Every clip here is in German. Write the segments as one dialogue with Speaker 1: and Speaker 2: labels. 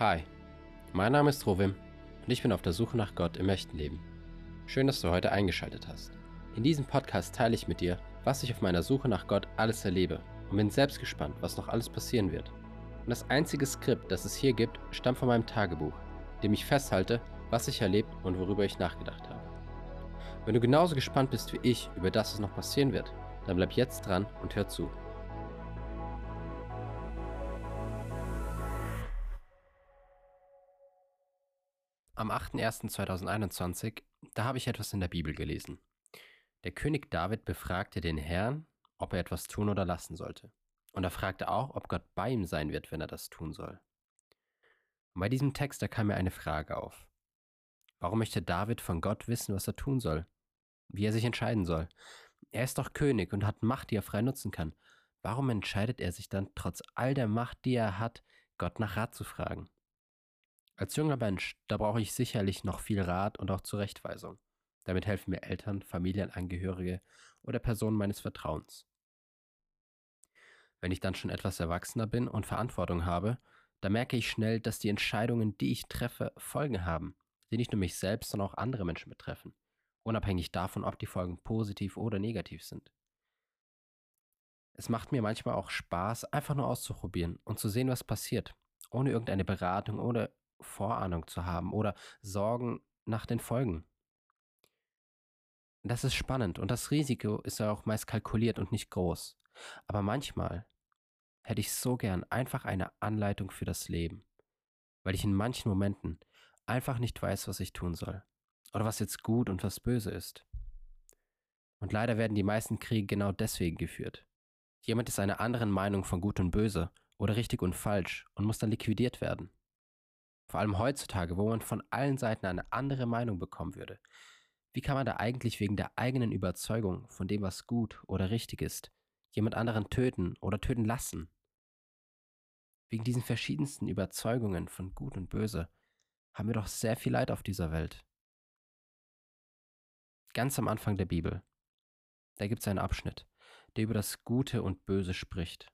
Speaker 1: Hi, mein Name ist Rovim und ich bin auf der Suche nach Gott im echten Leben. Schön, dass du heute eingeschaltet hast. In diesem Podcast teile ich mit dir, was ich auf meiner Suche nach Gott alles erlebe und bin selbst gespannt, was noch alles passieren wird. Und das einzige Skript, das es hier gibt, stammt von meinem Tagebuch, dem ich festhalte, was ich erlebt und worüber ich nachgedacht habe. Wenn du genauso gespannt bist wie ich über das, was noch passieren wird, dann bleib jetzt dran und hör zu. Am 8.01.2021, da habe ich etwas in der Bibel gelesen. Der König David befragte den Herrn, ob er etwas tun oder lassen sollte. Und er fragte auch, ob Gott bei ihm sein wird, wenn er das tun soll. Und bei diesem Text, da kam mir eine Frage auf. Warum möchte David von Gott wissen, was er tun soll? Wie er sich entscheiden soll? Er ist doch König und hat Macht, die er frei nutzen kann. Warum entscheidet er sich dann, trotz all der Macht, die er hat, Gott nach Rat zu fragen? Als junger Mensch, da brauche ich sicherlich noch viel Rat und auch Zurechtweisung. Damit helfen mir Eltern, Familienangehörige oder Personen meines Vertrauens. Wenn ich dann schon etwas erwachsener bin und Verantwortung habe, da merke ich schnell, dass die Entscheidungen, die ich treffe, Folgen haben, die nicht nur mich selbst, sondern auch andere Menschen betreffen, unabhängig davon, ob die Folgen positiv oder negativ sind. Es macht mir manchmal auch Spaß, einfach nur auszuprobieren und zu sehen, was passiert, ohne irgendeine Beratung oder Vorahnung zu haben oder Sorgen nach den Folgen. Das ist spannend und das Risiko ist ja auch meist kalkuliert und nicht groß. Aber manchmal hätte ich so gern einfach eine Anleitung für das Leben, weil ich in manchen Momenten einfach nicht weiß, was ich tun soll oder was jetzt gut und was böse ist. Und leider werden die meisten Kriege genau deswegen geführt. Jemand ist einer anderen Meinung von gut und böse oder richtig und falsch und muss dann liquidiert werden. Vor allem heutzutage, wo man von allen Seiten eine andere Meinung bekommen würde. Wie kann man da eigentlich wegen der eigenen Überzeugung von dem, was gut oder richtig ist, jemand anderen töten oder töten lassen? Wegen diesen verschiedensten Überzeugungen von Gut und Böse haben wir doch sehr viel Leid auf dieser Welt. Ganz am Anfang der Bibel, da gibt es einen Abschnitt, der über das Gute und Böse spricht.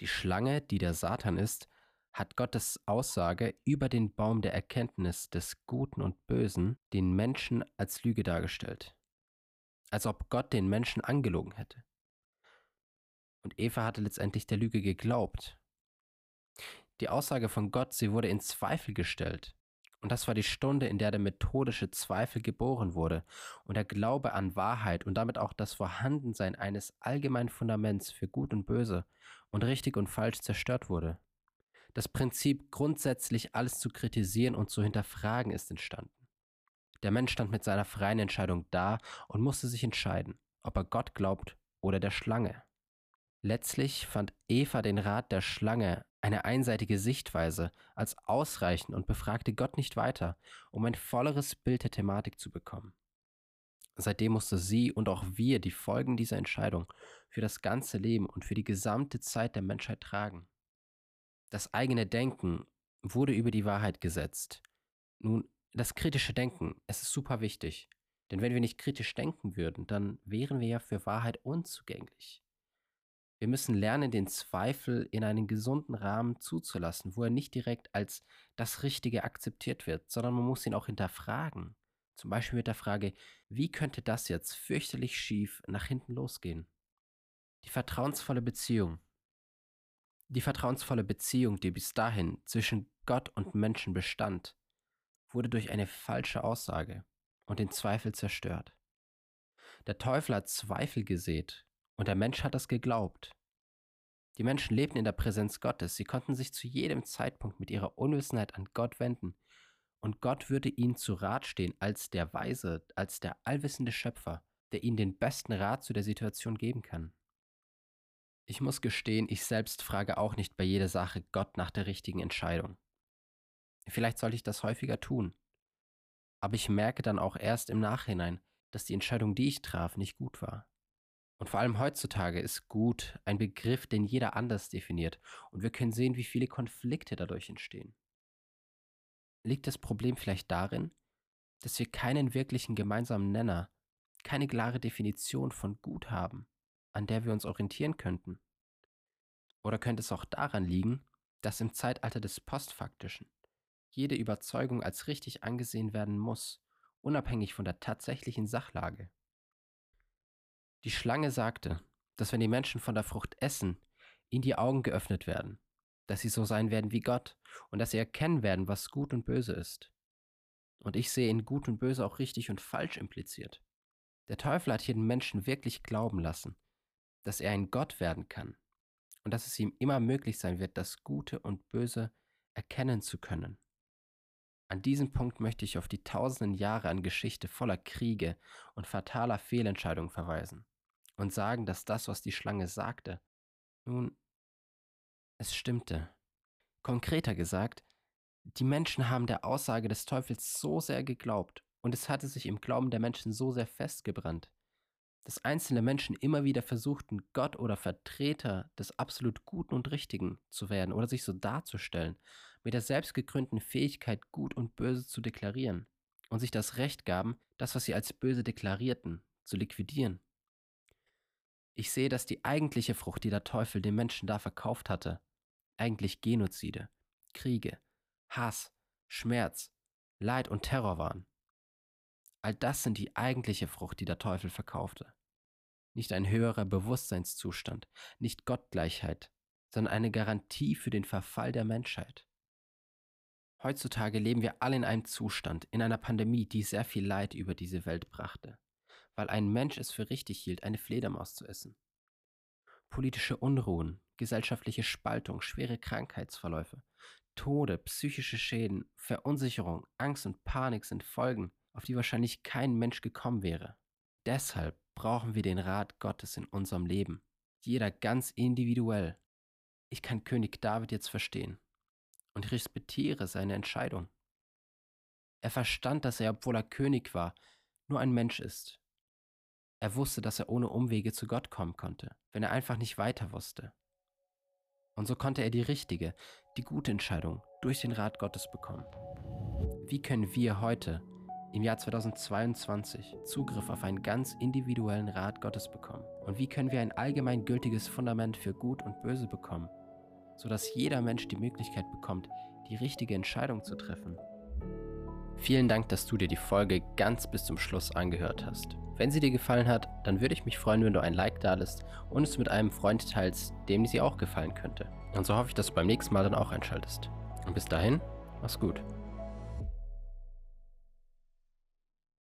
Speaker 1: Die Schlange, die der Satan ist, hat Gottes Aussage über den Baum der Erkenntnis des Guten und Bösen den Menschen als Lüge dargestellt. Als ob Gott den Menschen angelogen hätte. Und Eva hatte letztendlich der Lüge geglaubt. Die Aussage von Gott, sie wurde in Zweifel gestellt. Und das war die Stunde, in der der methodische Zweifel geboren wurde und der Glaube an Wahrheit und damit auch das Vorhandensein eines allgemeinen Fundaments für Gut und Böse und richtig und falsch zerstört wurde. Das Prinzip, grundsätzlich alles zu kritisieren und zu hinterfragen, ist entstanden. Der Mensch stand mit seiner freien Entscheidung da und musste sich entscheiden, ob er Gott glaubt oder der Schlange. Letztlich fand Eva den Rat der Schlange, eine einseitige Sichtweise, als ausreichend und befragte Gott nicht weiter, um ein volleres Bild der Thematik zu bekommen. Seitdem musste sie und auch wir die Folgen dieser Entscheidung für das ganze Leben und für die gesamte Zeit der Menschheit tragen. Das eigene Denken wurde über die Wahrheit gesetzt. Nun, das kritische Denken, es ist super wichtig. Denn wenn wir nicht kritisch denken würden, dann wären wir ja für Wahrheit unzugänglich. Wir müssen lernen, den Zweifel in einen gesunden Rahmen zuzulassen, wo er nicht direkt als das Richtige akzeptiert wird, sondern man muss ihn auch hinterfragen. Zum Beispiel mit der Frage, wie könnte das jetzt fürchterlich schief nach hinten losgehen? Die vertrauensvolle Beziehung, die vertrauensvolle Beziehung, die bis dahin zwischen Gott und Menschen bestand, wurde durch eine falsche Aussage und den Zweifel zerstört. Der Teufel hat Zweifel gesät und der Mensch hat das geglaubt. Die Menschen lebten in der Präsenz Gottes, sie konnten sich zu jedem Zeitpunkt mit ihrer Unwissenheit an Gott wenden, und Gott würde ihnen zu Rat stehen als der Weise, als der allwissende Schöpfer, der ihnen den besten Rat zu der Situation geben kann. Ich muss gestehen, ich selbst frage auch nicht bei jeder Sache Gott nach der richtigen Entscheidung. Vielleicht sollte ich das häufiger tun. Aber ich merke dann auch erst im Nachhinein, dass die Entscheidung, die ich traf, nicht gut war. Und vor allem heutzutage ist gut ein Begriff, den jeder anders definiert, und wir können sehen, wie viele Konflikte dadurch entstehen. Liegt das Problem vielleicht darin, dass wir keinen wirklichen gemeinsamen Nenner, keine klare Definition von gut haben? An der wir uns orientieren könnten? Oder könnte es auch daran liegen, dass im Zeitalter des Postfaktischen jede Überzeugung als richtig angesehen werden muss, unabhängig von der tatsächlichen Sachlage. Die Schlange sagte, dass wenn die Menschen von der Frucht essen, ihnen die Augen geöffnet werden, dass sie so sein werden wie Gott und dass sie erkennen werden, was gut und böse ist. Und ich sehe in gut und böse auch richtig und falsch impliziert. Der Teufel hat jeden Menschen wirklich glauben lassen, dass er ein Gott werden kann und dass es ihm immer möglich sein wird, das Gute und Böse erkennen zu können. An diesem Punkt möchte ich auf die tausenden Jahre an Geschichte voller Kriege und fataler Fehlentscheidungen verweisen und sagen, dass das, was die Schlange sagte, nun, es stimmte. Konkreter gesagt, die Menschen haben der Aussage des Teufels so sehr geglaubt und es hatte sich im Glauben der Menschen so sehr festgebrannt, dass einzelne Menschen immer wieder versuchten, Gott oder Vertreter des absolut Guten und Richtigen zu werden oder sich so darzustellen, mit der selbstgegründeten Fähigkeit, Gut und Böse zu deklarieren und sich das Recht gaben, das, was sie als böse deklarierten, zu liquidieren. Ich sehe, dass die eigentliche Frucht, die der Teufel den Menschen da verkauft hatte, eigentlich Genozide, Kriege, Hass, Schmerz, Leid und Terror waren. All das sind die eigentliche Frucht, die der Teufel verkaufte. Nicht ein höherer Bewusstseinszustand, nicht Gottgleichheit, sondern eine Garantie für den Verfall der Menschheit. Heutzutage leben wir alle in einem Zustand, in einer Pandemie, die sehr viel Leid über diese Welt brachte, weil ein Mensch es für richtig hielt, eine Fledermaus zu essen. Politische Unruhen, gesellschaftliche Spaltung, schwere Krankheitsverläufe, Tode, psychische Schäden, Verunsicherung, Angst und Panik sind Folgen, auf die wahrscheinlich kein Mensch gekommen wäre. Deshalb brauchen wir den Rat Gottes in unserem Leben. Jeder ganz individuell. Ich kann König David jetzt verstehen und respektiere seine Entscheidung. Er verstand, dass er, obwohl er König war, nur ein Mensch ist. Er wusste, dass er ohne Umwege zu Gott kommen konnte, wenn er einfach nicht weiter wusste. Und so konnte er die richtige, die gute Entscheidung durch den Rat Gottes bekommen. Wie können wir heute, im Jahr 2022, Zugriff auf einen ganz individuellen Rat Gottes bekommen? Und wie können wir ein allgemeingültiges Fundament für Gut und Böse bekommen, sodass jeder Mensch die Möglichkeit bekommt, die richtige Entscheidung zu treffen. Vielen Dank, dass du dir die Folge ganz bis zum Schluss angehört hast. Wenn sie dir gefallen hat, dann würde ich mich freuen, wenn du ein Like da lässt und es mit einem Freund teilst, dem sie auch gefallen könnte. Und so hoffe ich, dass du beim nächsten Mal dann auch einschaltest. Und bis dahin, mach's gut.